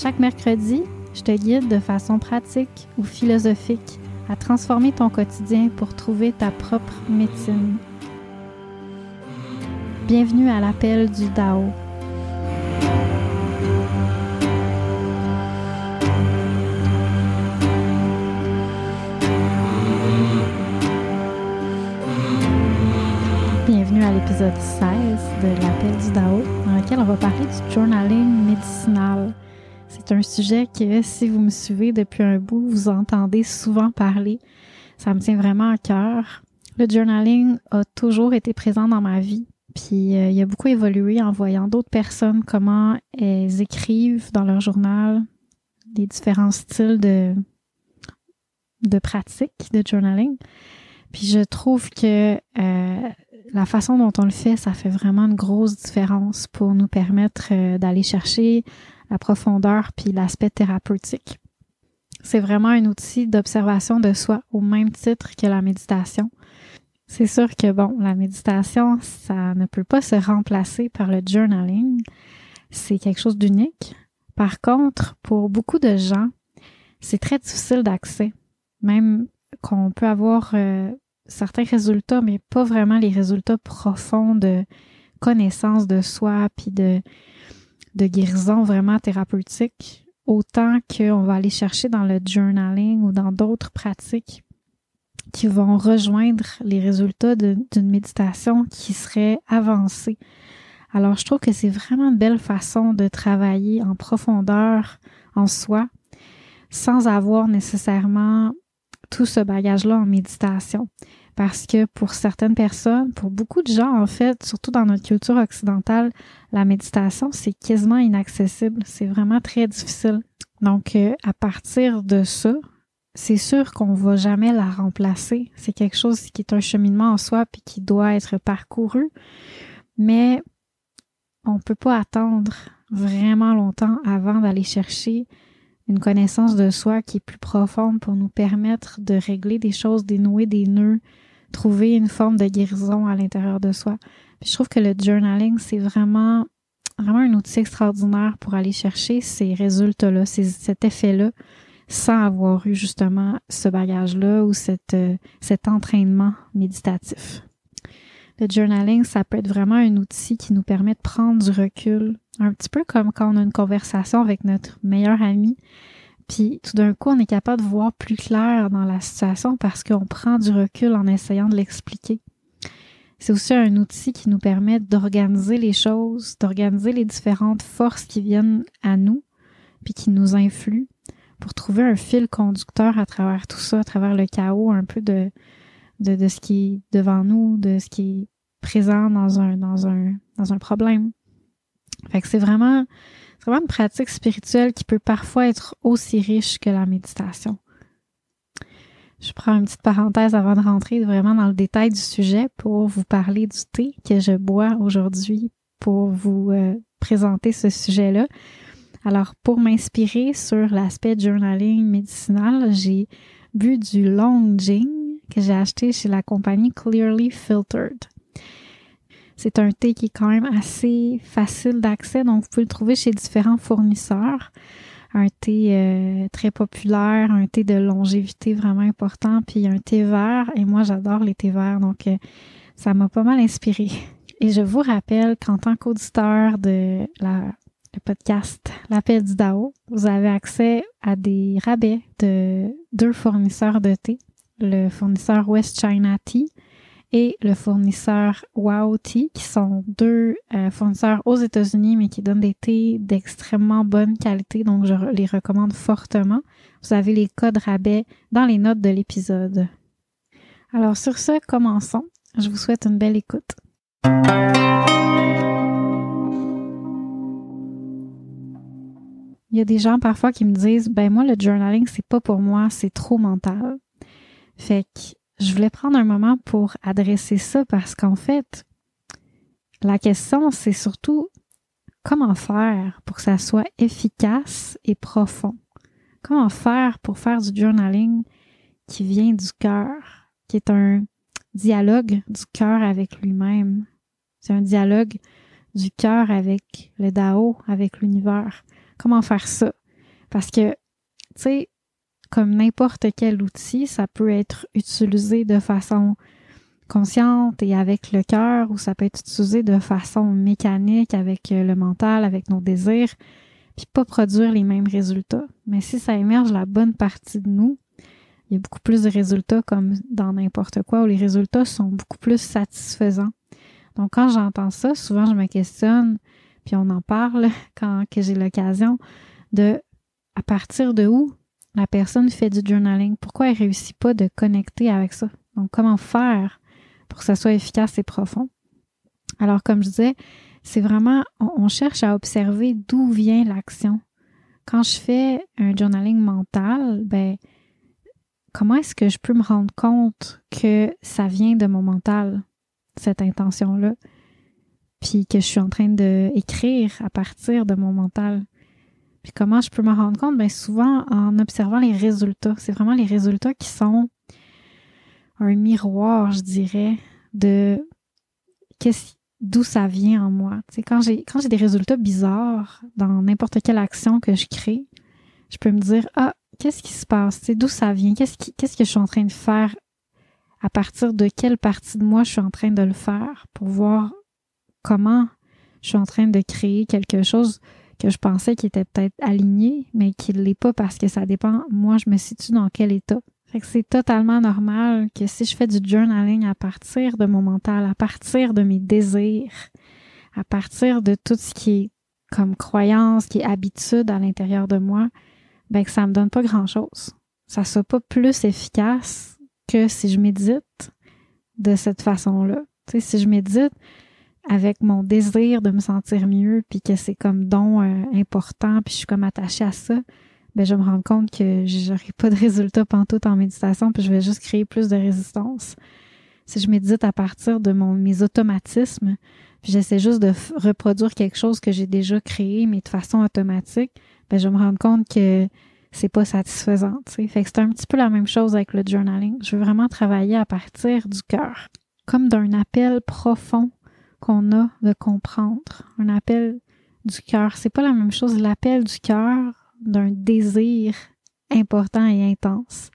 Chaque mercredi, je te guide de façon pratique ou philosophique à transformer ton quotidien pour trouver ta propre médecine. Bienvenue à l'appel du Dao. Bienvenue à l'épisode 16 de l'appel du Dao, dans lequel on va parler du journaling médicinal. C'est un sujet que, si vous me suivez depuis un bout, vous entendez souvent parler. Ça me tient vraiment à cœur. Le journaling a toujours été présent dans ma vie, puis euh, il a beaucoup évolué en voyant d'autres personnes comment elles écrivent dans leur journal, les différents styles de, de pratique de journaling. Puis je trouve que euh, la façon dont on le fait, ça fait vraiment une grosse différence pour nous permettre euh, d'aller chercher la profondeur puis l'aspect thérapeutique. C'est vraiment un outil d'observation de soi au même titre que la méditation. C'est sûr que bon, la méditation, ça ne peut pas se remplacer par le journaling. C'est quelque chose d'unique. Par contre, pour beaucoup de gens, c'est très difficile d'accès. Même qu'on peut avoir euh, certains résultats, mais pas vraiment les résultats profonds de connaissance de soi, puis de, de guérison vraiment thérapeutique, autant qu'on va aller chercher dans le journaling ou dans d'autres pratiques qui vont rejoindre les résultats d'une méditation qui serait avancée. Alors, je trouve que c'est vraiment une belle façon de travailler en profondeur en soi sans avoir nécessairement tout ce bagage-là en méditation. Parce que pour certaines personnes, pour beaucoup de gens, en fait, surtout dans notre culture occidentale, la méditation, c'est quasiment inaccessible. C'est vraiment très difficile. Donc, euh, à partir de ça, c'est sûr qu'on va jamais la remplacer. C'est quelque chose qui est un cheminement en soi puis qui doit être parcouru. Mais on peut pas attendre vraiment longtemps avant d'aller chercher une connaissance de soi qui est plus profonde pour nous permettre de régler des choses, dénouer des nœuds, trouver une forme de guérison à l'intérieur de soi. Je trouve que le journaling, c'est vraiment, vraiment un outil extraordinaire pour aller chercher ces résultats-là, cet effet-là, sans avoir eu justement ce bagage-là ou euh, cet entraînement méditatif. Le journaling, ça peut être vraiment un outil qui nous permet de prendre du recul, un petit peu comme quand on a une conversation avec notre meilleur ami, puis tout d'un coup, on est capable de voir plus clair dans la situation parce qu'on prend du recul en essayant de l'expliquer. C'est aussi un outil qui nous permet d'organiser les choses, d'organiser les différentes forces qui viennent à nous, puis qui nous influent, pour trouver un fil conducteur à travers tout ça, à travers le chaos un peu de, de, de ce qui est devant nous, de ce qui est présent dans un, dans un, dans un problème. Fait que c'est vraiment, vraiment une pratique spirituelle qui peut parfois être aussi riche que la méditation. Je prends une petite parenthèse avant de rentrer vraiment dans le détail du sujet pour vous parler du thé que je bois aujourd'hui pour vous euh, présenter ce sujet-là. Alors, pour m'inspirer sur l'aspect journaling médicinal, j'ai bu du Long Jing que j'ai acheté chez la compagnie Clearly Filtered. C'est un thé qui est quand même assez facile d'accès, donc vous pouvez le trouver chez différents fournisseurs. Un thé euh, très populaire, un thé de longévité vraiment important, puis un thé vert. Et moi, j'adore les thés verts, donc euh, ça m'a pas mal inspiré. Et je vous rappelle qu'en tant qu'auditeur de la le podcast L'appel du DAO, vous avez accès à des rabais de deux fournisseurs de thé, le fournisseur West China Tea et le fournisseur Wow Tea, qui sont deux euh, fournisseurs aux États-Unis, mais qui donnent des thés d'extrêmement bonne qualité, donc je les recommande fortement. Vous avez les codes rabais dans les notes de l'épisode. Alors sur ce, commençons. Je vous souhaite une belle écoute. Il y a des gens parfois qui me disent ben moi le journaling c'est pas pour moi, c'est trop mental. Fait que je voulais prendre un moment pour adresser ça parce qu'en fait la question c'est surtout comment faire pour que ça soit efficace et profond? Comment faire pour faire du journaling qui vient du cœur, qui est un dialogue du cœur avec lui-même? C'est un dialogue du cœur avec le Dao, avec l'univers. Comment faire ça? Parce que, tu sais, comme n'importe quel outil, ça peut être utilisé de façon consciente et avec le cœur, ou ça peut être utilisé de façon mécanique avec le mental, avec nos désirs, puis pas produire les mêmes résultats. Mais si ça émerge la bonne partie de nous, il y a beaucoup plus de résultats comme dans n'importe quoi, où les résultats sont beaucoup plus satisfaisants. Donc quand j'entends ça, souvent je me questionne, puis on en parle quand j'ai l'occasion de à partir de où la personne fait du journaling, pourquoi elle réussit pas de connecter avec ça? Donc comment faire pour que ça soit efficace et profond? Alors comme je disais, c'est vraiment on, cherche à observer d'où vient l'action. Quand je fais un journaling mental, ben comment est-ce que je peux me rendre compte que ça vient de mon mental, cette intention-là? puis que je suis en train d'écrire à partir de mon mental. Comment je peux me rendre compte? Bien souvent en observant les résultats. C'est vraiment les résultats qui sont un miroir, je dirais, de d'où ça vient en moi. Tu sais, quand j'ai quand j'ai des résultats bizarres dans n'importe quelle action que je crée, je peux me dire ah qu'est-ce qui se passe, tu d'où ça vient, qu'est-ce qu'est-ce que je suis en train de faire, à partir de quelle partie de moi je suis en train de le faire pour voir comment je suis en train de créer quelque chose que je pensais qui était peut-être aligné, mais qui ne l'est pas parce que ça dépend, moi, je me situe dans quel état. Fait que c'est totalement normal que si je fais du journaling à partir de mon mental, à partir de mes désirs, à partir de tout ce qui est comme croyance, qui est habitude à l'intérieur de moi, ben que ça me donne pas grand chose. Ça soit pas plus efficace que si je médite de cette façon-là. Tu sais, si je médite, avec mon désir de me sentir mieux, puis que c'est comme don euh, important, puis je suis comme attachée à ça, ben je me rends compte que j'aurai pas de résultat pantoute en méditation, puis je vais juste créer plus de résistance. Si je médite à partir de mon, mes automatismes, puis j'essaie juste de reproduire quelque chose que j'ai déjà créé, mais de façon automatique, ben je me rendre compte que c'est pas satisfaisant. Fait que c'est un petit peu la même chose avec le journaling. Je veux vraiment travailler à partir du cœur, comme d'un appel profond qu'on a de comprendre, un appel du cœur. C'est pas la même chose l'appel du cœur d'un désir important et intense.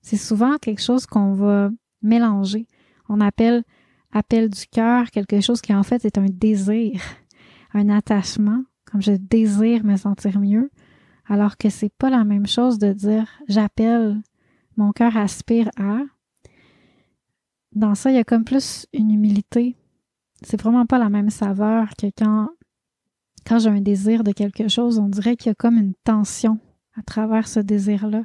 C'est souvent quelque chose qu'on va mélanger. On appelle appel du cœur quelque chose qui en fait est un désir, un attachement, comme je désire me sentir mieux, alors que c'est pas la même chose de dire j'appelle, mon cœur aspire à. Dans ça, il y a comme plus une humilité, c'est vraiment pas la même saveur que quand, quand j'ai un désir de quelque chose, on dirait qu'il y a comme une tension à travers ce désir-là.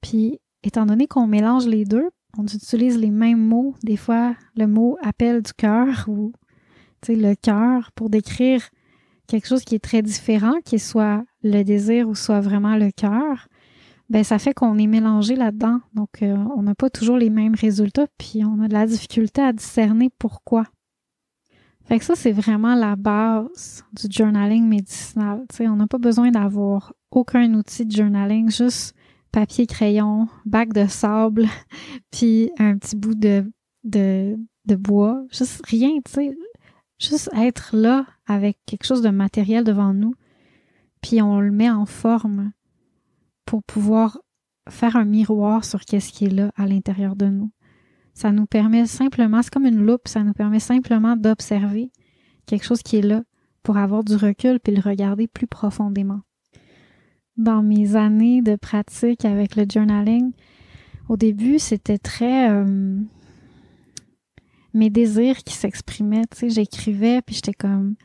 Puis, étant donné qu'on mélange les deux, on utilise les mêmes mots. Des fois, le mot appel du cœur ou le cœur pour décrire quelque chose qui est très différent, qui soit le désir ou soit vraiment le cœur. Ben, ça fait qu'on est mélangé là-dedans. Donc, euh, on n'a pas toujours les mêmes résultats, puis on a de la difficulté à discerner pourquoi. Fait que ça, c'est vraiment la base du journaling médicinal. sais, on n'a pas besoin d'avoir aucun outil de journaling, juste papier, crayon, bac de sable, puis un petit bout de, de, de bois. Juste rien, tu sais. Juste être là avec quelque chose de matériel devant nous, puis on le met en forme pour pouvoir faire un miroir sur qu'est-ce qui est là à l'intérieur de nous. Ça nous permet simplement, c'est comme une loupe, ça nous permet simplement d'observer quelque chose qui est là, pour avoir du recul puis le regarder plus profondément. Dans mes années de pratique avec le journaling, au début, c'était très euh, mes désirs qui s'exprimaient. Tu sais, j'écrivais puis j'étais comme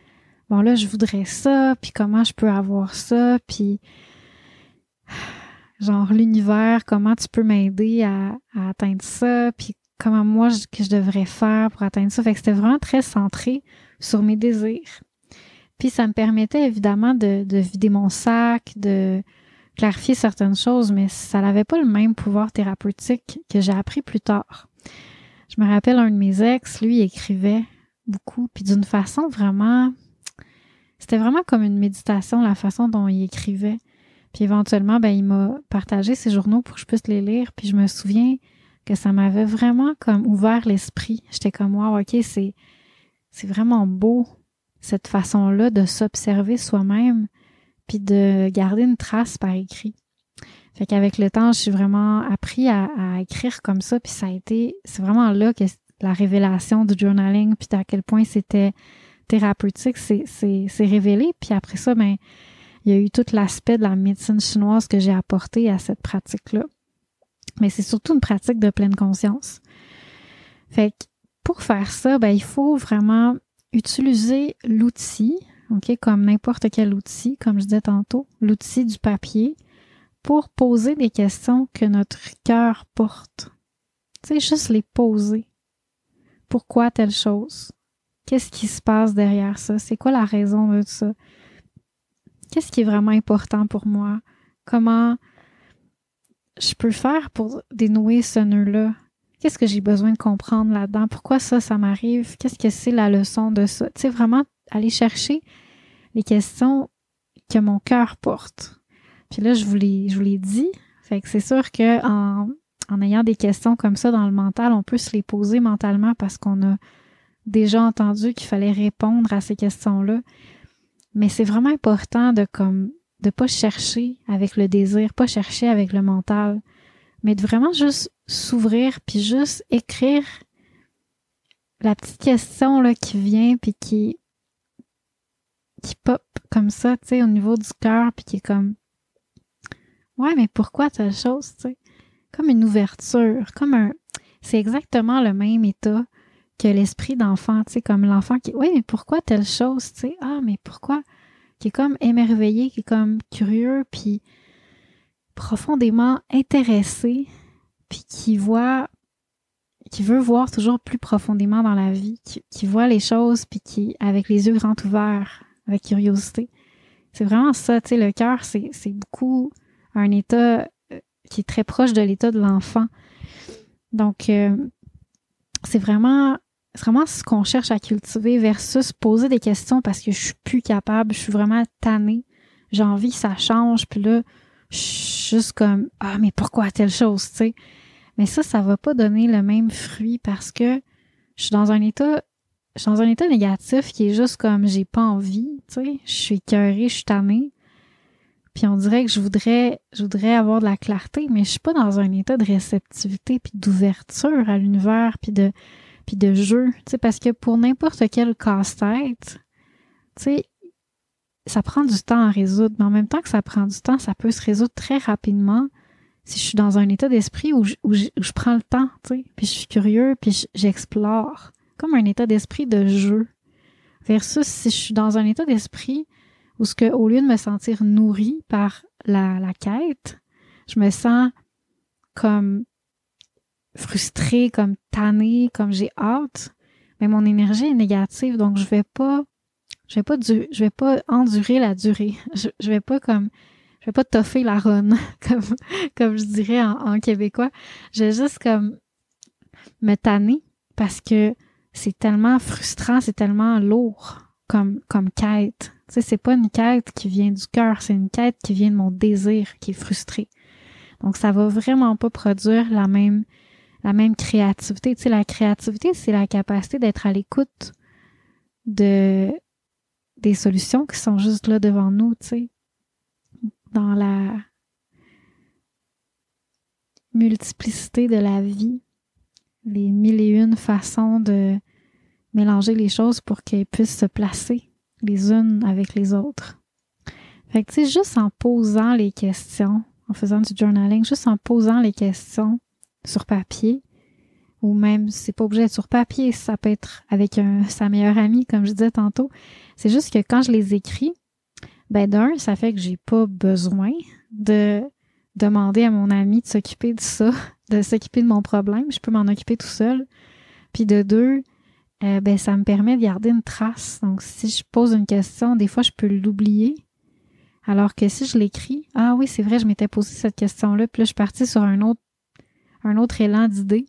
bon là, je voudrais ça, puis comment je peux avoir ça, puis genre l'univers, comment tu peux m'aider à, atteindre ça, puis comment moi que je devrais faire pour atteindre ça. Fait que c'était vraiment très centré sur mes désirs. Puis ça me permettait évidemment de, de vider mon sac, de clarifier certaines choses, mais ça n'avait pas le même pouvoir thérapeutique que j'ai appris plus tard. Je me rappelle un de mes ex, lui, il écrivait beaucoup, puis d'une façon vraiment... C'était vraiment comme une méditation, la façon dont il écrivait. Puis éventuellement, ben, il m'a partagé ses journaux pour que je puisse les lire. Puis je me souviens que ça m'avait vraiment comme ouvert l'esprit. J'étais comme, wow, ok, c'est, c'est vraiment beau, cette façon-là de s'observer soi-même, puis de garder une trace par écrit. Fait qu'avec le temps, je suis vraiment appris à, écrire comme ça, puis ça a été, c'est vraiment là que la révélation du journaling, puis à quel point c'était thérapeutique, c'est révélé. Puis après ça, ben, il y a eu tout l'aspect de la médecine chinoise que j'ai apporté à cette pratique-là. Mais c'est surtout une pratique de pleine conscience. Fait que pour faire ça, ben, il faut vraiment utiliser l'outil, OK, comme n'importe quel outil, comme je disais tantôt, l'outil du papier, pour poser des questions que notre cœur porte. Tu sais, juste les poser. Pourquoi telle chose? Qu'est-ce qui se passe derrière ça? C'est quoi la raison de ça? Qu'est-ce qui est vraiment important pour moi? Comment je peux faire pour dénouer ce nœud-là? Qu'est-ce que j'ai besoin de comprendre là-dedans? Pourquoi ça, ça m'arrive? Qu'est-ce que c'est la leçon de ça? Tu sais, vraiment aller chercher les questions que mon cœur porte. Puis là, je vous l'ai, je vous l'ai dit. Fait que c'est sûr que en, en ayant des questions comme ça dans le mental, on peut se les poser mentalement parce qu'on a déjà entendu qu'il fallait répondre à ces questions-là. Mais c'est vraiment important de comme de pas chercher avec le désir, pas chercher avec le mental, mais de vraiment juste s'ouvrir puis juste écrire la petite question là qui vient puis qui qui pop comme ça, tu sais, au niveau du cœur puis qui est comme ouais, mais pourquoi telle chose, tu sais, comme une ouverture, comme un c'est exactement le même état que l'esprit d'enfant, tu sais, comme l'enfant qui, oui, mais pourquoi telle chose, tu sais, ah, mais pourquoi, qui est comme émerveillé, qui est comme curieux, puis profondément intéressé, puis qui voit, qui veut voir toujours plus profondément dans la vie, qui, voit les choses, puis qui, avec les yeux grands ouverts, avec curiosité. C'est vraiment ça, tu sais, le cœur, c'est, beaucoup un état euh, qui est très proche de l'état de l'enfant. Donc, euh, c'est vraiment c'est vraiment ce qu'on cherche à cultiver versus poser des questions parce que je suis plus capable, je suis vraiment tannée. J'ai envie que ça change, puis là, je suis juste comme Ah, mais pourquoi telle chose, tu sais? Mais ça, ça va pas donner le même fruit parce que je suis dans un état. Je suis dans un état négatif qui est juste comme j'ai pas envie, tu sais. Je suis écœurée, je suis tannée. Puis on dirait que je voudrais, je voudrais avoir de la clarté, mais je suis pas dans un état de réceptivité puis d'ouverture à l'univers puis de puis de jeu, parce que pour n'importe quel casse-tête, ça prend du temps à résoudre, mais en même temps que ça prend du temps, ça peut se résoudre très rapidement si je suis dans un état d'esprit où, où, je prends le temps, puis je suis curieux, puis j'explore, comme un état d'esprit de jeu, versus si je suis dans un état d'esprit où ce que, au lieu de me sentir nourri par la, la quête, je me sens comme frustrée, comme tannée, comme j'ai hâte, mais mon énergie est négative, donc je vais pas, je vais pas du, je vais pas endurer la durée. Je, je vais pas comme, je vais pas toffer la run, comme, comme je dirais en, québécois. Je vais juste comme me tanner parce que c'est tellement frustrant, c'est tellement lourd comme, comme quête. Tu sais, c'est pas une quête qui vient du cœur, c'est une quête qui vient de mon désir qui est frustré. Donc, ça va vraiment pas produire la même la même créativité. Tu sais, la créativité, c'est la capacité d'être à l'écoute de des solutions qui sont juste là devant nous, tu sais, dans la multiplicité de la vie, les mille et une façons de mélanger les choses pour qu'elles puissent se placer les unes avec les autres. Fait que, tu sais, juste en posant les questions, en faisant du journaling, juste en posant les questions sur papier, ou même, c'est pas obligé d'être sur papier, ça peut être avec sa meilleure amie, comme je disais tantôt. C'est juste que quand je les écris, ben d'un, ça fait que j'ai pas besoin de demander à mon ami de s'occuper de ça, de s'occuper de mon problème. Je peux m'en occuper tout seul. Puis de deux, euh, ben ça me permet de garder une trace. Donc si je pose une question, des fois je peux l'oublier. Alors que si je l'écris, ah oui, c'est vrai, je m'étais posé cette question-là, puis là, je suis partie sur un autre, un autre élan d'idée,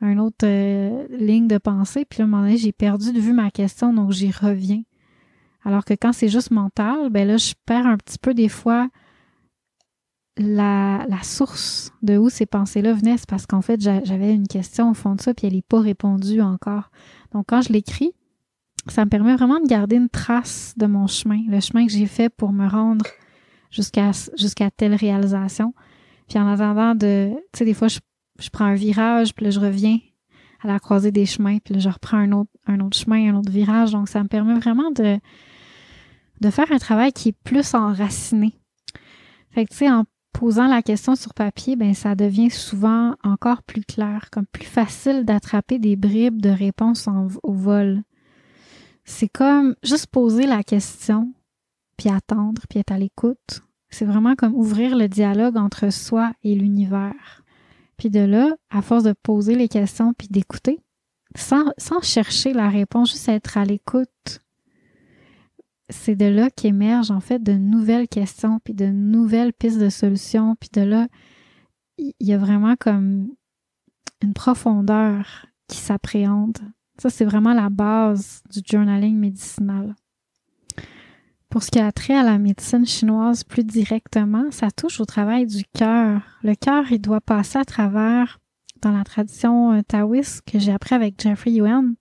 un autre euh, ligne de pensée, puis là, à un moment donné, j'ai perdu de vue ma question, donc j'y reviens. Alors que quand c'est juste mental, ben là, je perds un petit peu des fois la, la source de où ces pensées-là venaient. C'est parce qu'en fait, j'avais une question au fond de ça, puis elle n'est pas répondue encore. Donc, quand je l'écris, ça me permet vraiment de garder une trace de mon chemin, le chemin que j'ai fait pour me rendre jusqu'à jusqu'à telle réalisation. Puis en attendant de, tu sais, des fois, je, je, prends un virage, puis là, je reviens à la croisée des chemins, puis là, je reprends un autre, un autre chemin, un autre virage. Donc, ça me permet vraiment de, de faire un travail qui est plus enraciné. Fait que, tu sais, en posant la question sur papier, ben, ça devient souvent encore plus clair, comme plus facile d'attraper des bribes de réponses au vol. C'est comme juste poser la question, puis attendre, puis être à l'écoute. C'est vraiment comme ouvrir le dialogue entre soi et l'univers. Puis de là, à force de poser les questions puis d'écouter, sans, sans chercher la réponse, juste être à l'écoute, c'est de là qu'émergent en fait de nouvelles questions, puis de nouvelles pistes de solutions, puis de là, il y a vraiment comme une profondeur qui s'appréhende. Ça, c'est vraiment la base du journaling médicinal. Pour ce qui a trait à la médecine chinoise plus directement, ça touche au travail du cœur. Le cœur, il doit passer à travers, dans la tradition euh, taoïste que j'ai appris avec Jeffrey Yuan,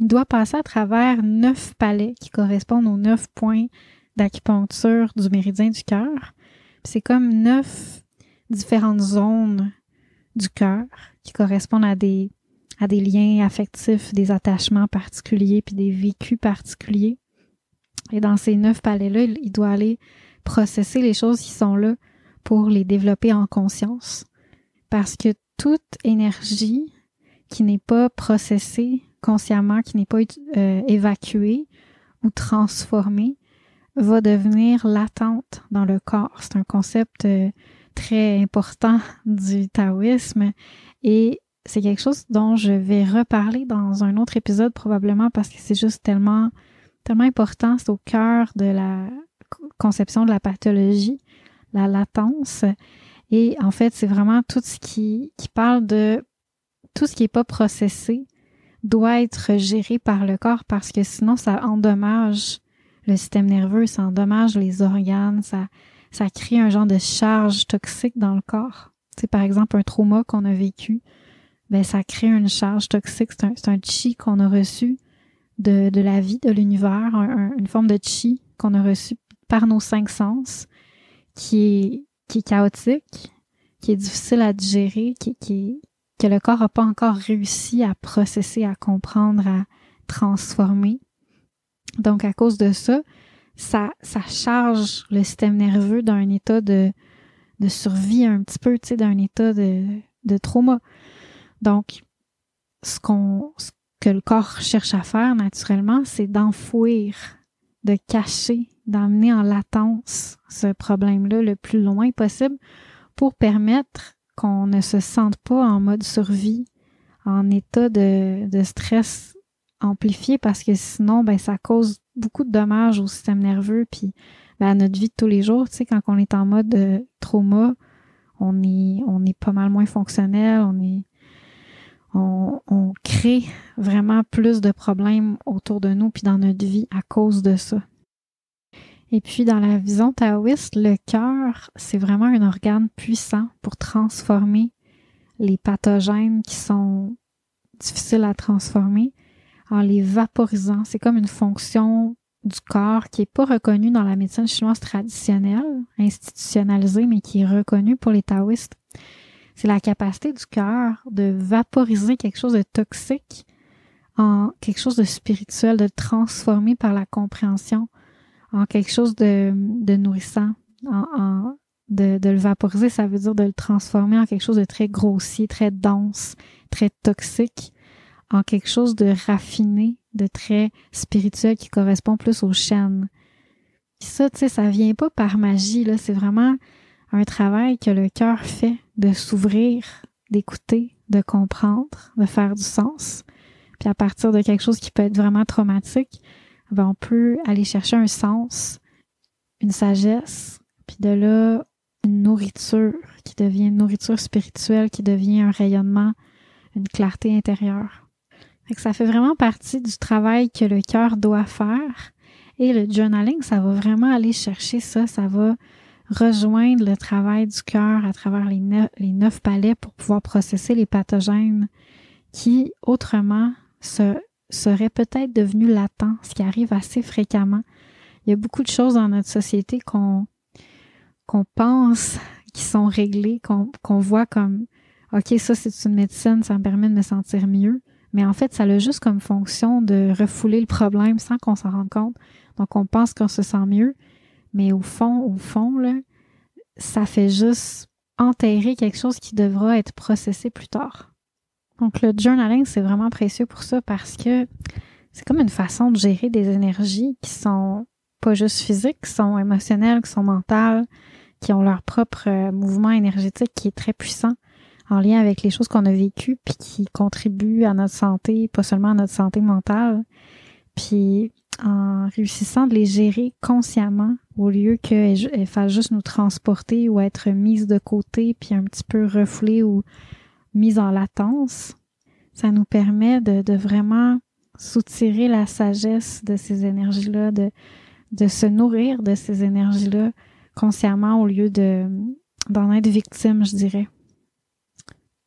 il doit passer à travers neuf palais qui correspondent aux neuf points d'acupuncture du méridien du cœur. C'est comme neuf différentes zones du cœur qui correspondent à des, à des liens affectifs, des attachements particuliers, puis des vécus particuliers. Et dans ces neuf palais-là, il doit aller processer les choses qui sont là pour les développer en conscience. Parce que toute énergie qui n'est pas processée consciemment, qui n'est pas euh, évacuée ou transformée, va devenir latente dans le corps. C'est un concept euh, très important du taoïsme et c'est quelque chose dont je vais reparler dans un autre épisode probablement parce que c'est juste tellement tellement important, c'est au cœur de la conception de la pathologie, la latence. Et en fait, c'est vraiment tout ce qui, qui parle de tout ce qui n'est pas processé doit être géré par le corps parce que sinon ça endommage le système nerveux, ça endommage les organes, ça, ça crée un genre de charge toxique dans le corps. C'est par exemple un trauma qu'on a vécu, ben ça crée une charge toxique, c'est un, un chi qu'on a reçu de, de la vie, de l'univers, une forme de chi qu'on a reçu par nos cinq sens, qui est, qui est chaotique, qui est difficile à digérer, qui, qui, que le corps n'a pas encore réussi à processer, à comprendre, à transformer. Donc, à cause de ça, ça, ça charge le système nerveux d'un état de, de survie un petit peu, tu sais, d'un état de, de trauma. Donc, ce qu'on, que le corps cherche à faire naturellement, c'est d'enfouir, de cacher, d'emmener en latence ce problème-là le plus loin possible pour permettre qu'on ne se sente pas en mode survie, en état de, de stress amplifié parce que sinon, ben, ça cause beaucoup de dommages au système nerveux puis ben, à notre vie de tous les jours. Tu sais, quand on est en mode euh, trauma, on est, on est pas mal moins fonctionnel, on est on, crée vraiment plus de problèmes autour de nous puis dans notre vie à cause de ça. Et puis dans la vision taoïste, le cœur, c'est vraiment un organe puissant pour transformer les pathogènes qui sont difficiles à transformer en les vaporisant. C'est comme une fonction du corps qui n'est pas reconnue dans la médecine chinoise traditionnelle, institutionnalisée, mais qui est reconnue pour les taoïstes c'est la capacité du cœur de vaporiser quelque chose de toxique en quelque chose de spirituel, de transformer par la compréhension en quelque chose de, de nourrissant, en, de, de, le vaporiser, ça veut dire de le transformer en quelque chose de très grossier, très dense, très toxique, en quelque chose de raffiné, de très spirituel qui correspond plus aux chaînes. ça, tu sais, ça vient pas par magie, là, c'est vraiment un travail que le cœur fait de s'ouvrir, d'écouter, de comprendre, de faire du sens. Puis à partir de quelque chose qui peut être vraiment traumatique, ben on peut aller chercher un sens, une sagesse, puis de là, une nourriture qui devient une nourriture spirituelle, qui devient un rayonnement, une clarté intérieure. Fait que ça fait vraiment partie du travail que le cœur doit faire. Et le journaling, ça va vraiment aller chercher ça, ça va rejoindre le travail du cœur à travers les neuf, palais pour pouvoir processer les pathogènes qui, autrement, se, seraient peut-être devenus latents, ce qui arrive assez fréquemment. Il y a beaucoup de choses dans notre société qu'on qu'on pense qui sont réglées, qu'on voit comme OK, ça c'est une médecine, ça me permet de me sentir mieux. Mais en fait, ça a juste comme fonction de refouler le problème sans qu'on s'en rende compte. Donc, on pense qu'on se sent mieux, mais au fond, au fond, là, ça fait juste enterrer quelque chose qui devra être processé plus tard. Donc le journaling, c'est vraiment précieux pour ça parce que c'est comme une façon de gérer des énergies qui sont pas juste physiques, qui sont émotionnelles, qui sont mentales, qui ont leur propre euh, mouvement énergétique qui est très puissant en lien avec les choses qu'on a vécues puis qui contribuent à notre santé, pas seulement à notre santé mentale. Puis en réussissant de les gérer consciemment au lieu qu'elles fassent juste nous transporter ou être mises de côté puis un petit peu refoulées ou mises en latence, ça nous permet de, vraiment soutirer la sagesse de ces énergies-là, de, de se nourrir de ces énergies-là consciemment au lieu de d'en être victime, je dirais.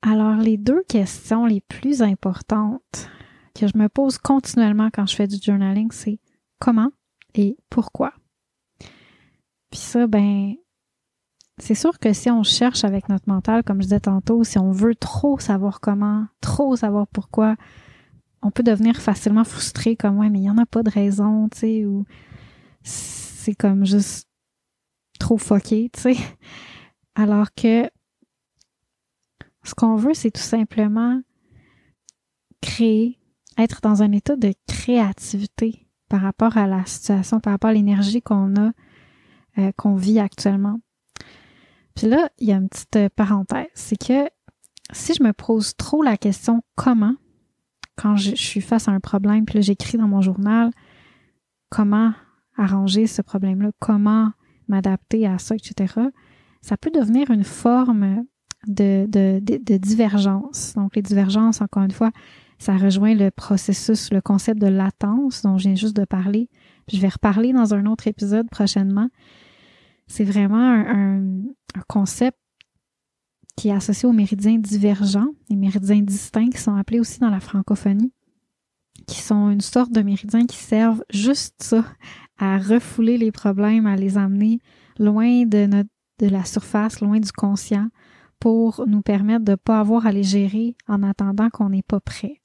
Alors, les deux questions les plus importantes que je me pose continuellement quand je fais du journaling, c'est comment et pourquoi. Puis ça, ben, c'est sûr que si on cherche avec notre mental, comme je disais tantôt, si on veut trop savoir comment, trop savoir pourquoi, on peut devenir facilement frustré comme ouais, mais il n'y en a pas de raison, tu sais, ou c'est comme juste trop fucké, tu sais. Alors que ce qu'on veut, c'est tout simplement créer, être dans un état de créativité par rapport à la situation, par rapport à l'énergie qu'on a, euh, qu'on vit actuellement. Puis là, il y a une petite euh, parenthèse, c'est que si je me pose trop la question comment, quand je, suis face à un problème, puis là j'écris dans mon journal comment arranger ce problème-là, comment m'adapter à ça, etc., ça peut devenir une forme de, divergence. Donc les divergences, encore une fois, ça rejoint le processus, le concept de latence dont je viens juste de parler. je vais reparler dans un autre épisode prochainement. C'est vraiment un, un, concept qui est associé aux méridiens divergents, les méridiens distincts qui sont appelés aussi dans la francophonie, qui sont une sorte de méridiens qui servent juste ça, à refouler les problèmes, à les amener loin de notre de la surface, loin du conscient, pour nous permettre de ne pas avoir à les gérer en attendant qu'on n'est pas prêt.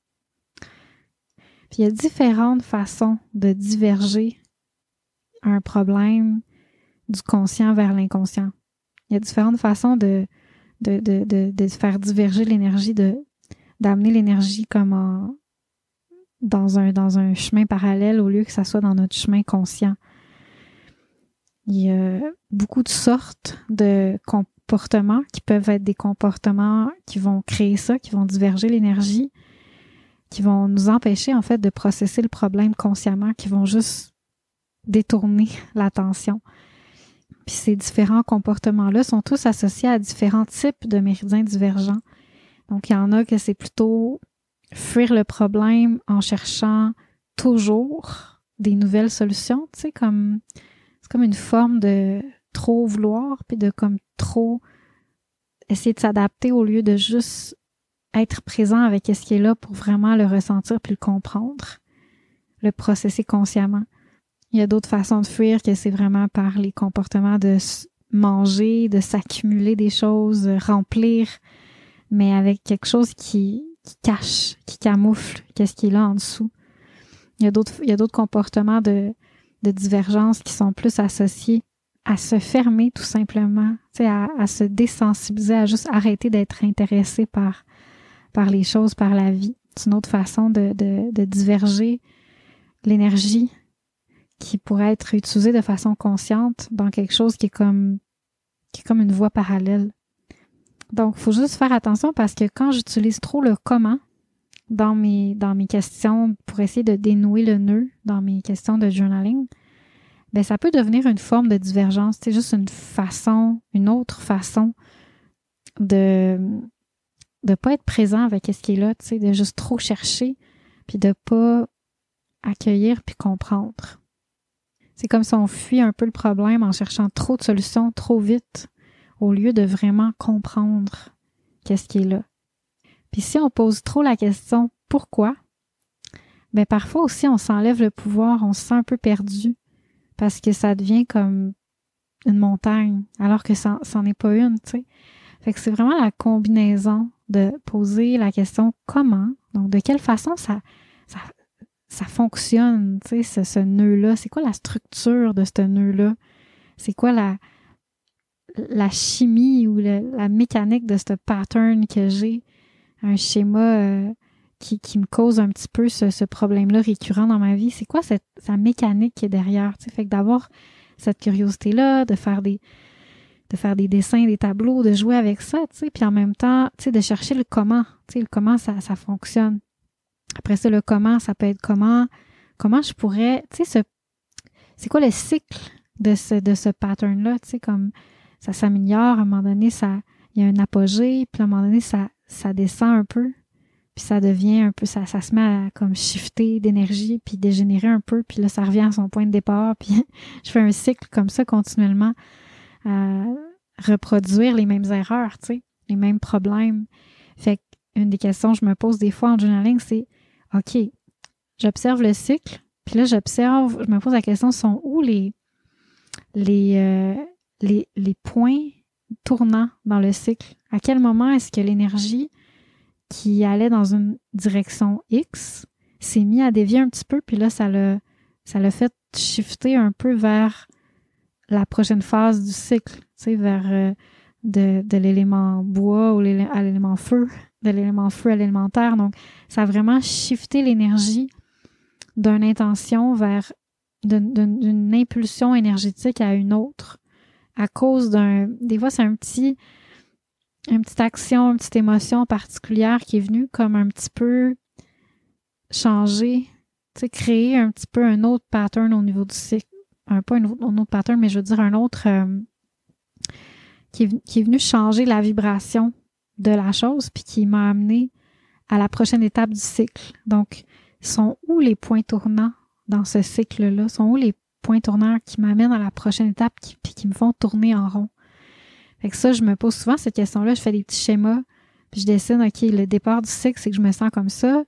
Il y a différentes façons de diverger un problème du conscient vers l'inconscient. Il y a différentes façons de, de, de, de, de faire diverger l'énergie, de d'amener l'énergie comme en, dans, un, dans un chemin parallèle au lieu que ça soit dans notre chemin conscient. Il y a beaucoup de sortes de comportements qui peuvent être des comportements qui vont créer ça, qui vont diverger l'énergie, qui vont nous empêcher en fait de processer le problème consciemment, qui vont juste détourner l'attention. Puis ces différents comportements-là sont tous associés à différents types de méridiens divergents. Donc il y en a que c'est plutôt fuir le problème en cherchant toujours des nouvelles solutions, tu sais, comme c'est comme une forme de trop vouloir, puis de comme trop essayer de s'adapter au lieu de juste être présent avec ce qui est là pour vraiment le ressentir puis le comprendre, le processer consciemment. Il y a d'autres façons de fuir que c'est vraiment par les comportements de manger, de s'accumuler des choses, remplir, mais avec quelque chose qui, qui cache, qui camoufle qu'est-ce qui est là en dessous. Il y a d'autres, il y a d'autres comportements de, de divergence qui sont plus associés à se fermer tout simplement, à, à se désensibiliser, à juste arrêter d'être intéressé par, par les choses, par la vie. C'est une autre façon de, de, de diverger l'énergie qui pourrait être utilisée de façon consciente dans quelque chose qui est comme qui est comme une voie parallèle. Donc, il faut juste faire attention parce que quand j'utilise trop le comment dans mes, dans mes questions pour essayer de dénouer le nœud dans mes questions de journaling, ben ça peut devenir une forme de divergence. C'est juste une façon, une autre façon de de pas être présent avec ce qui est là, tu sais, de juste trop chercher, puis de pas accueillir puis comprendre. C'est comme si on fuit un peu le problème en cherchant trop de solutions trop vite au lieu de vraiment comprendre qu'est-ce qui est là. Puis si on pose trop la question pourquoi, ben parfois aussi on s'enlève le pouvoir, on se sent un peu perdu parce que ça devient comme une montagne alors que ça n'en est pas une, tu sais. Fait que c'est vraiment la combinaison de poser la question comment, donc de quelle façon ça, ça, ça fonctionne, tu sais, ce, nœud-là? C'est quoi la structure de ce nœud-là? C'est quoi la, la chimie ou la mécanique de ce pattern que j'ai? Un schéma euh, qui, qui, me cause un petit peu ce, ce problème-là récurrent dans ma vie. C'est quoi cette, sa mécanique qui est derrière? Tu sais? Fait que d'avoir cette curiosité-là, de faire des de faire des dessins, des tableaux, de jouer avec ça, tu sais, puis en même temps, tu sais, de chercher le comment, tu sais, le comment ça, ça fonctionne. Après ça, le comment, ça peut être comment, comment je pourrais, tu sais, c'est quoi le cycle de ce, de ce pattern-là, tu sais, comme ça s'améliore, à un moment donné, ça, il y a un apogée, puis à un moment donné, ça, ça descend un peu, puis ça devient un peu, ça, ça se met à comme shifter d'énergie, puis dégénérer un peu, puis là, ça revient à son point de départ, puis je fais un cycle comme ça continuellement à reproduire les mêmes erreurs, tu sais, les mêmes problèmes. Fait qu'une des questions que je me pose des fois en journaling, c'est OK, j'observe le cycle, puis là, j'observe, je me pose la question, sont où les, les, euh, les, les points tournants dans le cycle? À quel moment est-ce que l'énergie qui allait dans une direction X s'est mis à dévier un petit peu, puis là, ça l'a, ça l'a fait shifter un peu vers la prochaine phase du cycle, tu sais, vers euh, de, l'élément bois ou à l'élément feu de l'élément feu à l'élémentaire. Donc, ça a vraiment shifté l'énergie d'une intention vers d'une impulsion énergétique à une autre à cause d'un des fois c'est un petit une petite action une petite émotion particulière qui est venue comme un petit peu changer tu sais créer un petit peu un autre pattern au niveau du cycle un pas un autre, pattern mais je veux dire un autre euh, qui, est, qui est venu changer la vibration de la chose, puis qui m'a amené à la prochaine étape du cycle. Donc, sont où les points tournants dans ce cycle-là? Sont où les points tournants qui m'amènent à la prochaine étape, qui, puis qui me font tourner en rond? Fait que ça, je me pose souvent cette question-là. Je fais des petits schémas, puis je dessine, OK, le départ du cycle, c'est que je me sens comme ça.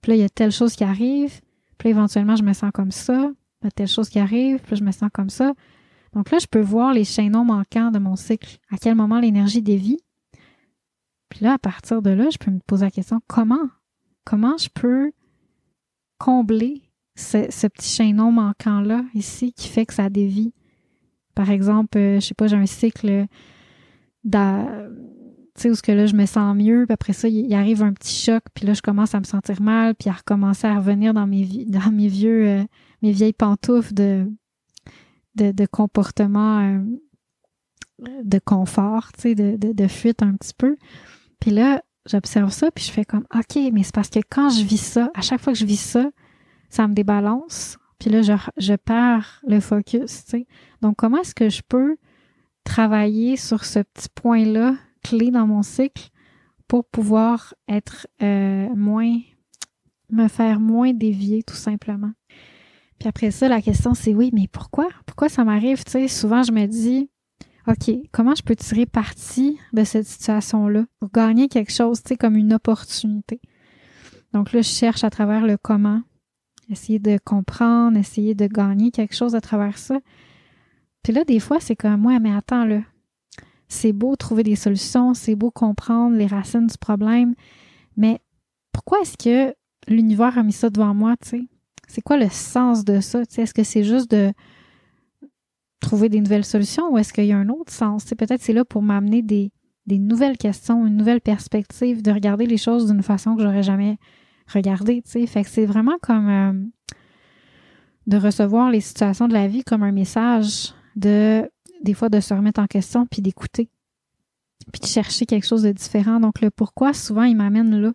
Puis là, il y a telle chose qui arrive. Puis là, éventuellement, je me sens comme ça. A telle chose qui arrive. Puis là, je me sens comme ça. Donc là, je peux voir les chaînons manquants de mon cycle. À quel moment l'énergie dévie? Puis là, à partir de là, je peux me poser la question, comment? Comment je peux combler ce, petit chaînon manquant-là ici qui fait que ça dévie? Par exemple, euh, je sais pas, j'ai un cycle tu sais, où ce que là, je me sens mieux, puis après ça, il, arrive un petit choc, puis là, je commence à me sentir mal, puis à recommencer à revenir dans mes, dans mes vieux, euh, mes vieilles pantoufles de, de, de comportement euh, de confort, tu sais, de, de, de, fuite un petit peu. Puis là, j'observe ça, puis je fais comme, OK, mais c'est parce que quand je vis ça, à chaque fois que je vis ça, ça me débalance. Puis là, je, je perds le focus, tu sais. Donc, comment est-ce que je peux travailler sur ce petit point-là, dans mon cycle, pour pouvoir être euh, moins, me faire moins dévier, tout simplement. Puis après ça, la question, c'est oui, mais pourquoi? Pourquoi ça m'arrive? Tu sais, souvent, je me dis, OK, comment je peux tirer parti de cette situation-là pour gagner quelque chose, tu sais, comme une opportunité? Donc là, je cherche à travers le comment, essayer de comprendre, essayer de gagner quelque chose à travers ça. Puis là, des fois, c'est comme, moi, mais attends, là, c'est beau trouver des solutions, c'est beau comprendre les racines du problème, mais pourquoi est-ce que l'univers a mis ça devant moi, tu? C'est quoi le sens de ça? Est-ce que c'est juste de trouver des nouvelles solutions ou est-ce qu'il y a un autre sens? Peut-être c'est là pour m'amener des, nouvelles questions, une nouvelle perspective, de regarder les choses d'une façon que j'aurais jamais regardé. sais? Fait que c'est vraiment comme euh, de recevoir les situations de la vie comme un message de des fois de se remettre en question puis d'écouter puis de chercher quelque chose de différent. Donc le pourquoi souvent il m'amène là.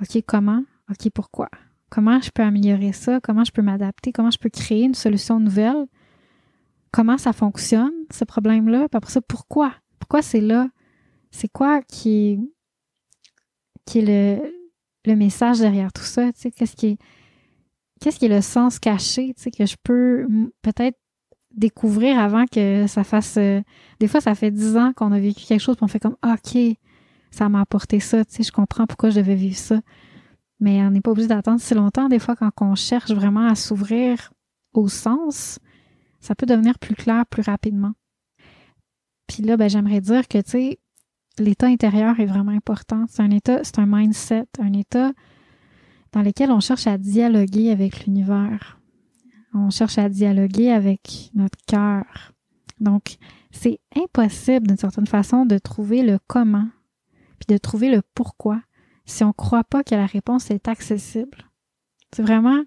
OK, comment? OK, pourquoi? Comment je peux améliorer ça? Comment je peux m'adapter? Comment je peux créer une solution nouvelle? Comment ça fonctionne, ce problème-là? Puis après ça, pourquoi? Pourquoi c'est là? C'est quoi qui qui est le, le message derrière tout ça, tu sais, qu'est-ce qui est qu'est-ce qui est le sens caché, tu sais, que je peux peut-être découvrir avant que ça fasse euh, des fois ça fait dix ans qu'on a vécu quelque chose puis on fait comme OK ça m'a apporté ça tu sais je comprends pourquoi je devais vivre ça mais on n'est pas obligé d'attendre si longtemps des fois quand on cherche vraiment à s'ouvrir au sens ça peut devenir plus clair plus rapidement puis là ben j'aimerais dire que tu sais l'état intérieur est vraiment important. C'est un état, c'est un mindset, un état dans lequel on cherche à dialoguer avec l'univers. On cherche à dialoguer avec notre cœur. Donc, c'est impossible d'une certaine façon de trouver le comment, puis de trouver le pourquoi, si on ne croit pas que la réponse est accessible. C'est vraiment,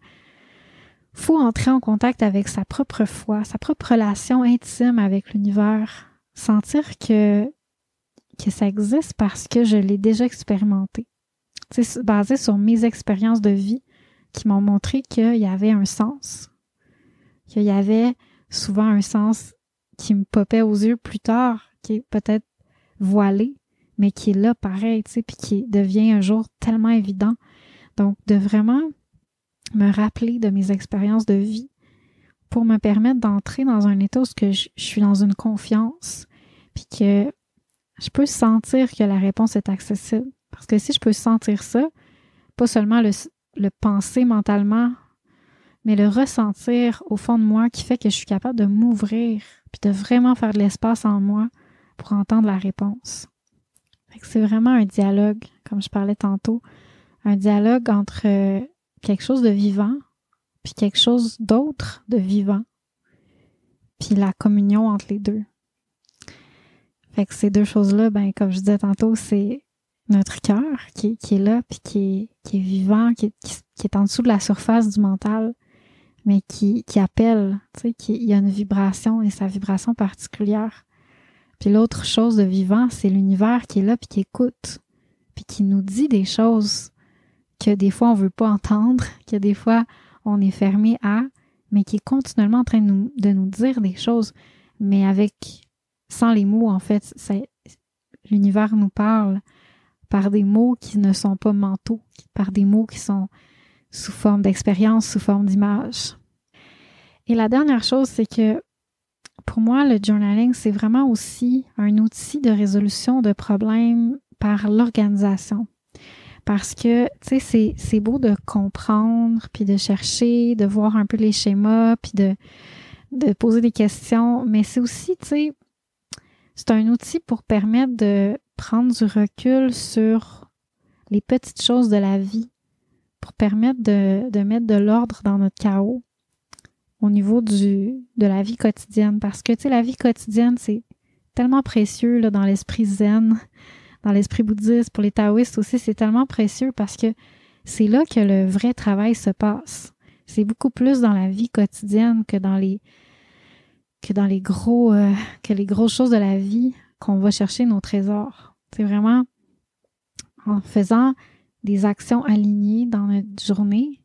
faut entrer en contact avec sa propre foi, sa propre relation intime avec l'univers, sentir que que ça existe parce que je l'ai déjà expérimenté. C'est basé sur mes expériences de vie qui m'ont montré qu'il y avait un sens, qu'il y avait souvent un sens qui me popait aux yeux plus tard, qui est peut-être voilé, mais qui est là pareil, tu sais, puis qui devient un jour tellement évident. Donc, de vraiment me rappeler de mes expériences de vie pour me permettre d'entrer dans un état où je, je suis dans une confiance, puis que je peux sentir que la réponse est accessible. Parce que si je peux sentir ça, pas seulement le, penser mentalement, mais le ressentir au fond de moi qui fait que je suis capable de m'ouvrir puis de vraiment faire de l'espace en moi pour entendre la réponse. C'est vraiment un dialogue, comme je parlais tantôt, un dialogue entre euh, quelque chose de vivant puis quelque chose d'autre de vivant, puis la communion entre les deux. Fait que ces deux choses-là, ben, comme je disais tantôt, c'est notre cœur qui, est là, puis qui est, vivant, qui est, en dessous de la surface du mental, mais qui, appelle, tu sais, qui, y a une vibration et sa vibration particulière. Puis l'autre chose de vivant, c'est l'univers qui est là, puis qui écoute, puis qui nous dit des choses que des fois on veut pas entendre, que des fois on est fermé à, mais qui est continuellement en train de nous, de nous dire des choses, mais avec sans les mots, en fait, l'univers nous parle par des mots qui ne sont pas mentaux, par des mots qui sont sous forme d'expérience, sous forme d'image. Et la dernière chose, c'est que pour moi, le journaling, c'est vraiment aussi un outil de résolution de problèmes par l'organisation. Parce que, tu sais, c'est beau de comprendre, puis de chercher, de voir un peu les schémas, puis de, de poser des questions, mais c'est aussi, tu sais, c'est un outil pour permettre de prendre du recul sur les petites choses de la vie, pour permettre de, mettre de l'ordre dans notre chaos au niveau du, de la vie quotidienne. Parce que, tu sais, la vie quotidienne, c'est tellement précieux là, dans l'esprit zen, dans l'esprit bouddhiste, pour les taoïstes aussi, c'est tellement précieux parce que c'est là que le vrai travail se passe. C'est beaucoup plus dans la vie quotidienne que dans les que dans les gros, euh, que les grosses choses de la vie qu'on va chercher nos trésors. C'est vraiment en faisant des actions alignées dans notre journée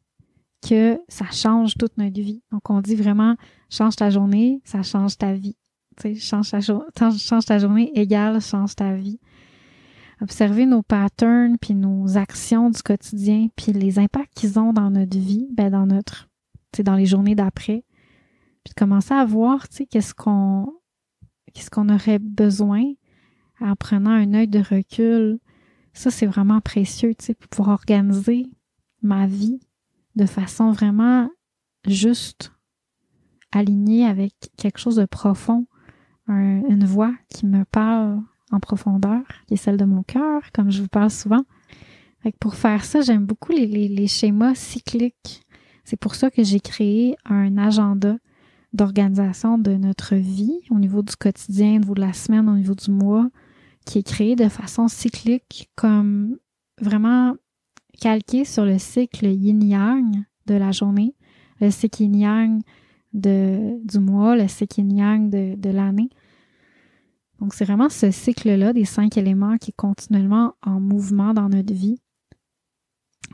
que ça change toute notre vie. Donc, on dit vraiment, change ta journée, ça change ta vie. Tu change ta, change ta journée égale change ta vie. Observer nos patterns, puis nos actions du quotidien, puis les impacts qu'ils ont dans notre vie, ben dans notre, tu dans les journées d'après, puis commencer à voir, tu qu'est-ce qu'on qu'est-ce qu'on aurait besoin en prenant un œil de recul. Ça, c'est vraiment précieux, tu sais, pour pouvoir organiser ma vie de façon vraiment juste, alignée avec quelque chose de profond, une voix qui me parle en profondeur, qui est celle de mon cœur, comme je vous parle souvent. pour faire ça, j'aime beaucoup les, les schémas cycliques. C'est pour ça que j'ai créé un agenda d'organisation de notre vie au niveau du quotidien, au niveau de la semaine, au niveau du mois, qui est créé de façon cyclique, comme vraiment calqué sur le cycle yin-yang de la journée, le cycle yin-yang du mois, le cycle yin-yang de, de l'année. Donc, c'est vraiment ce cycle-là des cinq éléments qui est continuellement en mouvement dans notre vie,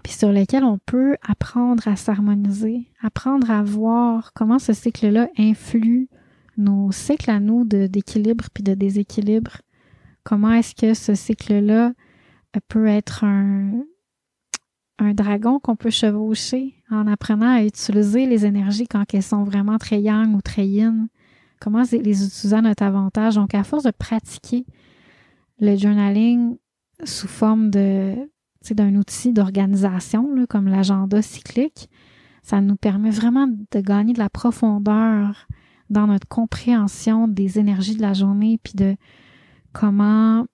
puis sur lequel on peut apprendre à s'harmoniser, apprendre à voir comment ce cycle-là influe nos cycles à nous d'équilibre puis de déséquilibre. Comment est-ce que ce cycle-là peut être un, un dragon qu'on peut chevaucher en apprenant à utiliser les énergies quand elles sont vraiment très yang ou très yin? Comment les utiliser à notre avantage? Donc, à force de pratiquer le journaling sous forme de d'un outil d'organisation, comme l'agenda cyclique, ça nous permet vraiment de gagner de la profondeur dans notre compréhension des énergies de la journée, puis de comment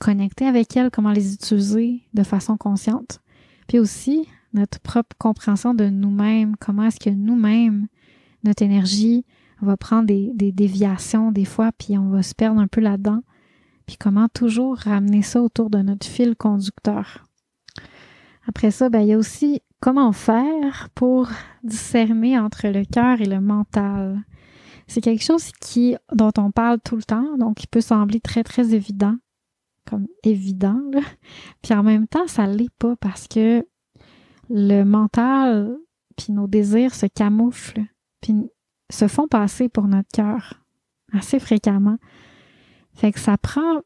connecter avec elles, comment les utiliser de façon consciente. Puis aussi, notre propre compréhension de nous-mêmes, comment est-ce que nous-mêmes, notre énergie va prendre des, déviations des fois, puis on va se perdre un peu là-dedans, puis comment toujours ramener ça autour de notre fil conducteur. Après ça, ben, il y a aussi comment faire pour discerner entre le cœur et le mental. C'est quelque chose qui, dont on parle tout le temps, donc qui peut sembler très, très évident, comme évident, puis en même temps, ça l'est pas parce que le mental puis nos désirs se camouflent puis se font passer pour notre cœur assez fréquemment. Fait que ça prend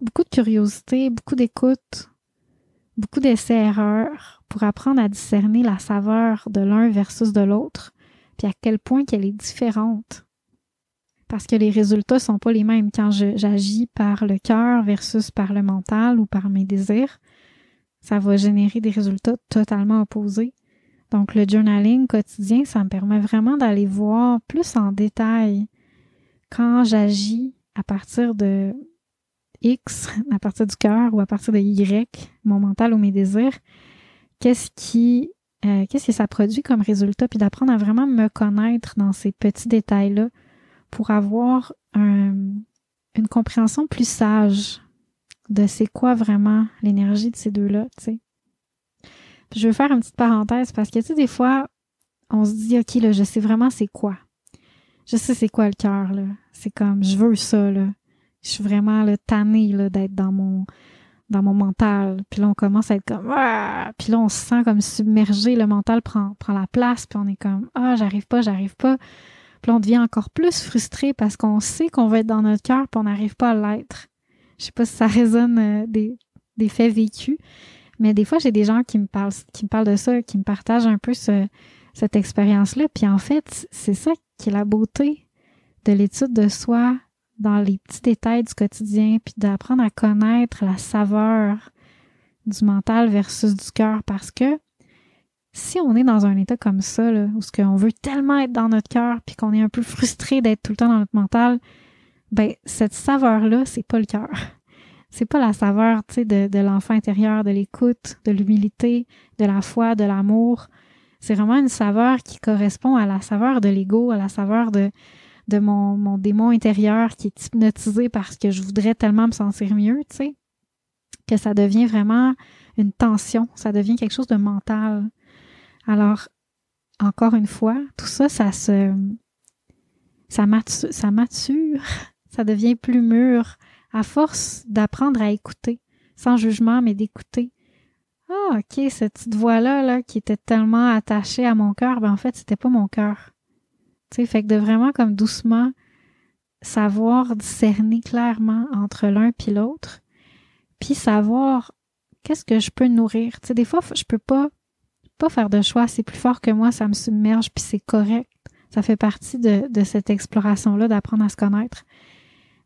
beaucoup de curiosité, beaucoup d'écoute, beaucoup d'essais-erreurs pour apprendre à discerner la saveur de l'un versus de l'autre, puis à quel point qu'elle est différente parce que les résultats sont pas les mêmes quand j'agis par le cœur versus par le mental ou par mes désirs. Ça va générer des résultats totalement opposés. Donc le journaling quotidien, ça me permet vraiment d'aller voir plus en détail quand j'agis à partir de X, à partir du cœur ou à partir de Y, mon mental ou mes désirs, qu'est-ce qui euh, qu'est-ce que ça produit comme résultat, puis d'apprendre à vraiment me connaître dans ces petits détails-là pour avoir une compréhension plus sage de c'est quoi vraiment l'énergie de ces deux-là, tu. Je veux faire une petite parenthèse parce que, tu sais, des fois, on se dit, OK, là, je sais vraiment c'est quoi. Je sais c'est quoi le cœur, là. C'est comme, je veux ça, là. Je suis vraiment, là, tannée, d'être dans mon, dans mon mental. Puis là, on commence à être comme, ah! Puis là, on se sent comme submergé. Le mental prend, prend la place. Puis on est comme, ah, j'arrive pas, j'arrive pas. On devient encore plus frustré parce qu'on sait qu'on va être dans notre cœur puis on n'arrive pas à l'être. Je sais pas si ça résonne euh, des, des faits vécus, mais des fois j'ai des gens qui me parlent qui me parlent de ça, qui me partagent un peu ce, cette expérience-là. Puis en fait, c'est ça qui est la beauté de l'étude de soi dans les petits détails du quotidien, puis d'apprendre à connaître la saveur du mental versus du cœur, parce que si on est dans un état comme ça, là, où ce qu'on veut tellement être dans notre cœur, puis qu'on est un peu frustré d'être tout le temps dans notre mental, ben cette saveur-là, c'est pas le cœur. C'est pas la saveur, tu sais, de, de l'enfant intérieur, de l'écoute, de l'humilité, de la foi, de l'amour. C'est vraiment une saveur qui correspond à la saveur de l'ego, à la saveur de, de mon, mon démon intérieur qui est hypnotisé parce que je voudrais tellement me sentir mieux, tu sais, que ça devient vraiment une tension, ça devient quelque chose de mental. Alors, encore une fois, tout ça, ça se, ça mature, ça devient plus mûr à force d'apprendre à écouter, sans jugement, mais d'écouter. Ah, ok, cette petite voix-là, là, qui était tellement attachée à mon cœur, ben en fait, c'était pas mon cœur. Tu sais, fait que de vraiment comme doucement savoir discerner clairement entre l'un puis l'autre, puis savoir qu'est-ce que je peux nourrir. Tu sais, des fois, je peux pas pas faire de choix, c'est plus fort que moi, ça me submerge, puis c'est correct. Ça fait partie de, de cette exploration-là, d'apprendre à se connaître.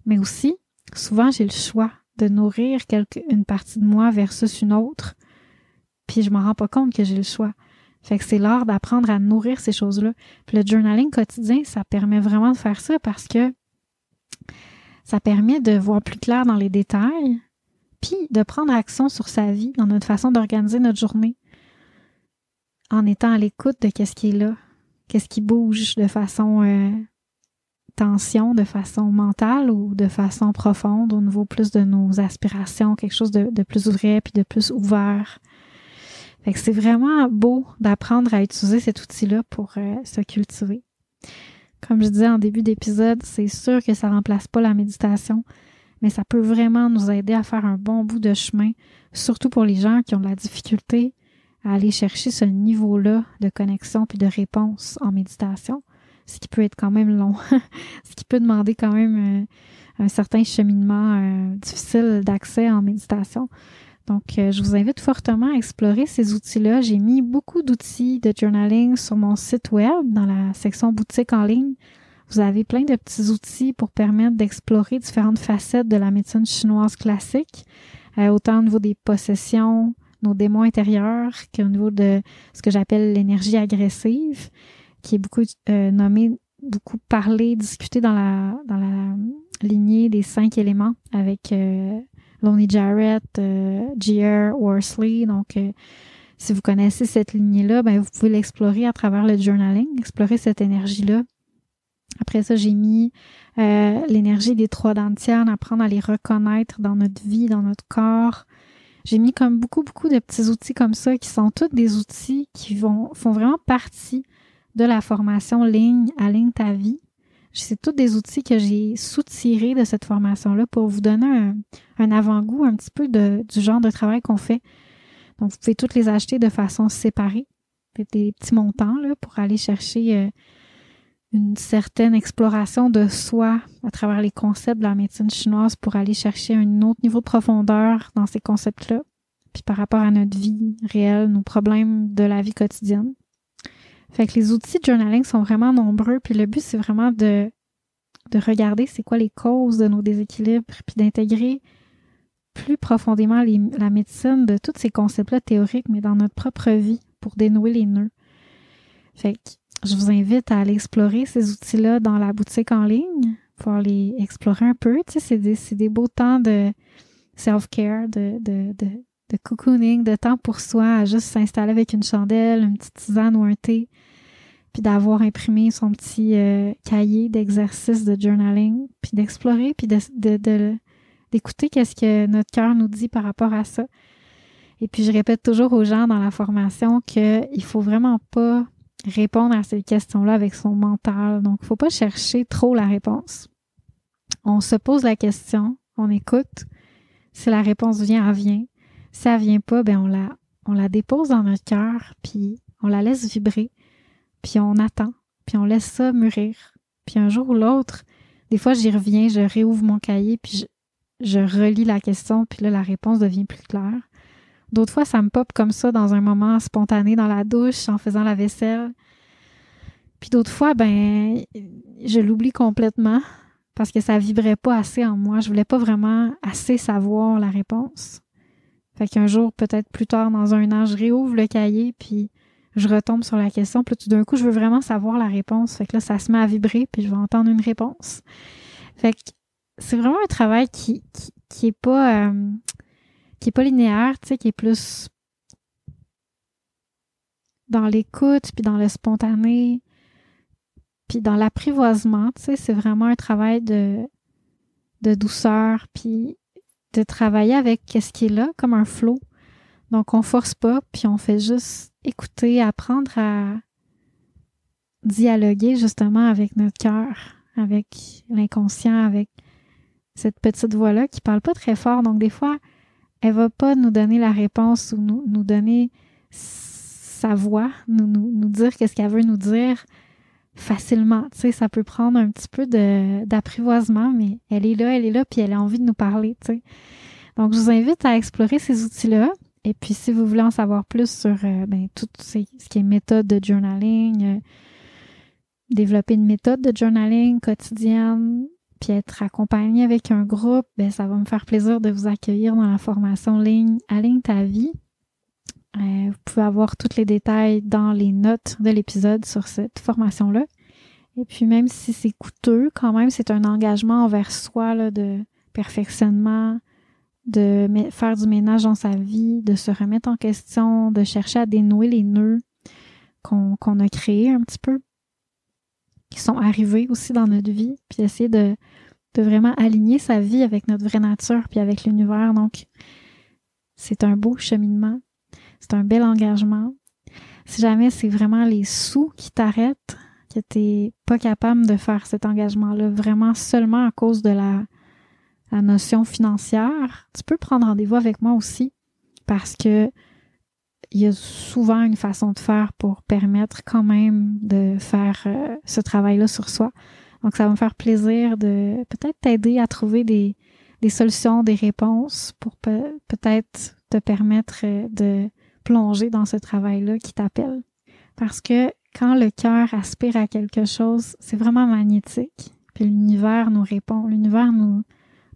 Mais aussi, souvent, j'ai le choix de nourrir quelque, une partie de moi versus une autre, puis je m'en rends pas compte que j'ai le choix. Fait que c'est l'art d'apprendre à nourrir ces choses-là. Puis le journaling quotidien, ça permet vraiment de faire ça parce que ça permet de voir plus clair dans les détails, puis de prendre action sur sa vie, dans notre façon d'organiser notre journée, en étant à l'écoute de qu'est-ce qui est là, qu'est-ce qui bouge de façon euh, tension, de façon mentale ou de façon profonde au niveau plus de nos aspirations, quelque chose de, plus vrai puis de plus ouvert. Fait que c'est vraiment beau d'apprendre à utiliser cet outil-là pour euh, se cultiver. Comme je disais en début d'épisode, c'est sûr que ça remplace pas la méditation, mais ça peut vraiment nous aider à faire un bon bout de chemin, surtout pour les gens qui ont de la difficulté à aller chercher ce niveau-là de connexion puis de réponse en méditation, ce qui peut être quand même long, ce qui peut demander quand même euh, un certain cheminement euh, difficile d'accès en méditation. Donc, euh, je vous invite fortement à explorer ces outils-là. J'ai mis beaucoup d'outils de journaling sur mon site web dans la section boutique en ligne. Vous avez plein de petits outils pour permettre d'explorer différentes facettes de la médecine chinoise classique, autant au niveau des possessions, nos démons intérieurs, qu'au niveau de ce que j'appelle l'énergie agressive, qui est beaucoup euh, nommé, beaucoup parlé, discuté dans la, dans la lignée des cinq éléments avec Lonely Jarrett, euh, G.R. Worsley. Donc, euh, si vous connaissez cette lignée-là, ben, vous pouvez l'explorer à travers le journaling, explorer cette énergie-là. Après ça, j'ai mis euh, l'énergie des trois dentières, apprendre à les reconnaître dans notre vie, dans notre corps. J'ai mis comme beaucoup, beaucoup de petits outils comme ça qui sont tous des outils qui vont, font vraiment partie de la formation ligne à ligne ta vie. C'est tous des outils que j'ai soutirés de cette formation-là pour vous donner un, avant-goût un petit peu de, du genre de travail qu'on fait. Donc, vous pouvez toutes les acheter de façon séparée, des petits montants là, pour aller chercher euh, une certaine exploration de soi à travers les concepts de la médecine chinoise pour aller chercher un autre niveau de profondeur dans ces concepts-là, puis par rapport à notre vie réelle, nos problèmes de la vie quotidienne. Fait que les outils de journaling sont vraiment nombreux, puis le but, c'est vraiment de, de regarder c'est quoi les causes de nos déséquilibres, puis d'intégrer plus profondément la médecine de tous ces concepts-là théoriques, mais dans notre propre vie pour dénouer les nœuds. Fait que je vous invite à aller explorer ces outils-là dans la boutique en ligne, pour les explorer un peu. Tu sais, c'est des, des, beaux temps de self-care, de, de, de, de cocooning, de temps pour soi, à juste s'installer avec une chandelle, une petite tisane ou un thé, puis d'avoir imprimé son petit euh, cahier d'exercice de journaling, puis d'explorer, puis de, d'écouter qu'est-ce que notre cœur nous dit par rapport à ça. Et puis je répète toujours aux gens dans la formation qu'il faut vraiment pas répondre à ces questions-là avec son mental. Donc, il faut pas chercher trop la réponse. On se pose la question, on écoute. Si la réponse vient, elle vient. Si elle vient pas, ben on la, on la dépose dans notre cœur, puis on la laisse vibrer, puis on attend, puis on laisse ça mûrir. Puis un jour ou l'autre, des fois j'y reviens, je réouvre mon cahier, puis je, je relis la question, puis là la réponse devient plus claire. D'autres fois, ça me pop comme ça dans un moment spontané dans la douche, en faisant la vaisselle. Puis d'autres fois, ben, je l'oublie complètement parce que ça vibrait pas assez en moi. Je voulais pas vraiment assez savoir la réponse. Fait qu'un jour, peut-être plus tard, dans un an, je réouvre le cahier, puis je retombe sur la question. Puis tout d'un coup, je veux vraiment savoir la réponse. Fait que là, ça se met à vibrer, puis je vais entendre une réponse. Fait que c'est vraiment un travail qui, qui, est pas euh, qui est pas linéaire, tu sais, qui est plus dans l'écoute, puis dans le spontané, puis dans l'apprivoisement, tu sais, c'est vraiment un travail de, de douceur, puis de travailler avec qu'est-ce qui est là, comme un flot. Donc, on force pas, puis on fait juste écouter, apprendre à dialoguer justement avec notre cœur, avec l'inconscient, avec cette petite voix-là qui parle pas très fort. Donc, des fois, elle va pas nous donner la réponse ou nous, nous donner sa voix, nous, nous, dire qu'est-ce qu'elle veut nous dire facilement. Tu sais, ça peut prendre un petit peu d'apprivoisement, mais elle est là, elle est là, puis elle a envie de nous parler, tu sais. Donc, je vous invite à explorer ces outils-là. Et puis, si vous voulez en savoir plus sur euh, ben, tout ce qui est méthode de journaling, euh, développer une méthode de journaling quotidienne, puis être accompagné avec un groupe, ben, ça va me faire plaisir de vous accueillir dans la formation ligne Aligne ta vie. Euh, vous pouvez avoir tous les détails dans les notes de l'épisode sur cette formation-là. Et puis même si c'est coûteux, quand même, c'est un engagement envers soi là, de perfectionnement, de faire du ménage dans sa vie, de se remettre en question, de chercher à dénouer les nœuds qu'on a créés un petit peu, qui sont arrivés aussi dans notre vie, puis d'essayer de, de vraiment aligner sa vie avec notre vraie nature, puis avec l'univers. Donc, c'est un beau cheminement, c'est un bel engagement. Si jamais c'est vraiment les sous qui t'arrêtent, que tu pas capable de faire cet engagement-là vraiment seulement à cause de la, la notion financière, tu peux prendre rendez-vous avec moi aussi parce que il y a souvent une façon de faire pour permettre quand même de faire euh, ce travail-là sur soi. Donc, ça va me faire plaisir de peut-être t'aider à trouver des, des solutions, des réponses pour peut-être te permettre euh, de plonger dans ce travail-là qui t'appelle. Parce que quand le cœur aspire à quelque chose, c'est vraiment magnétique. Puis l'univers nous répond, l'univers nous,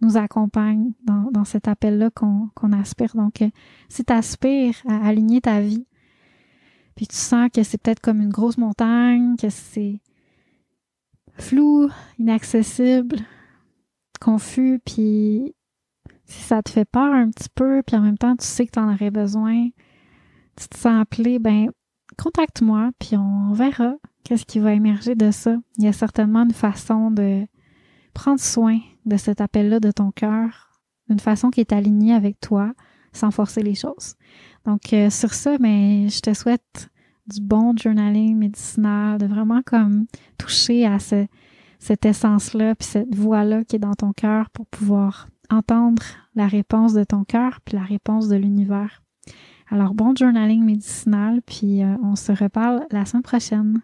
nous accompagne dans, dans cet appel-là qu'on aspire. Donc, euh, si tu aspires à aligner ta vie, puis tu sens que c'est peut-être comme une grosse montagne, que c'est flou, inaccessible, confus, puis si ça te fait peur un petit peu, puis en même temps tu sais que tu en aurais besoin, tu te sens appelé, ben contacte-moi, puis on verra qu'est-ce qui va émerger de ça. Il y a certainement une façon de prendre soin de cet appel-là de ton cœur, d'une façon qui est alignée avec toi, sans forcer les choses. Donc, euh, sur ça, ben, je te souhaite du bon journaling médicinal, de vraiment comme toucher à cette essence-là, puis cette voix-là qui est dans ton cœur pour pouvoir entendre la réponse de ton cœur, puis la réponse de l'univers. Alors, bon journaling médicinal, puis euh, on se reparle la semaine prochaine.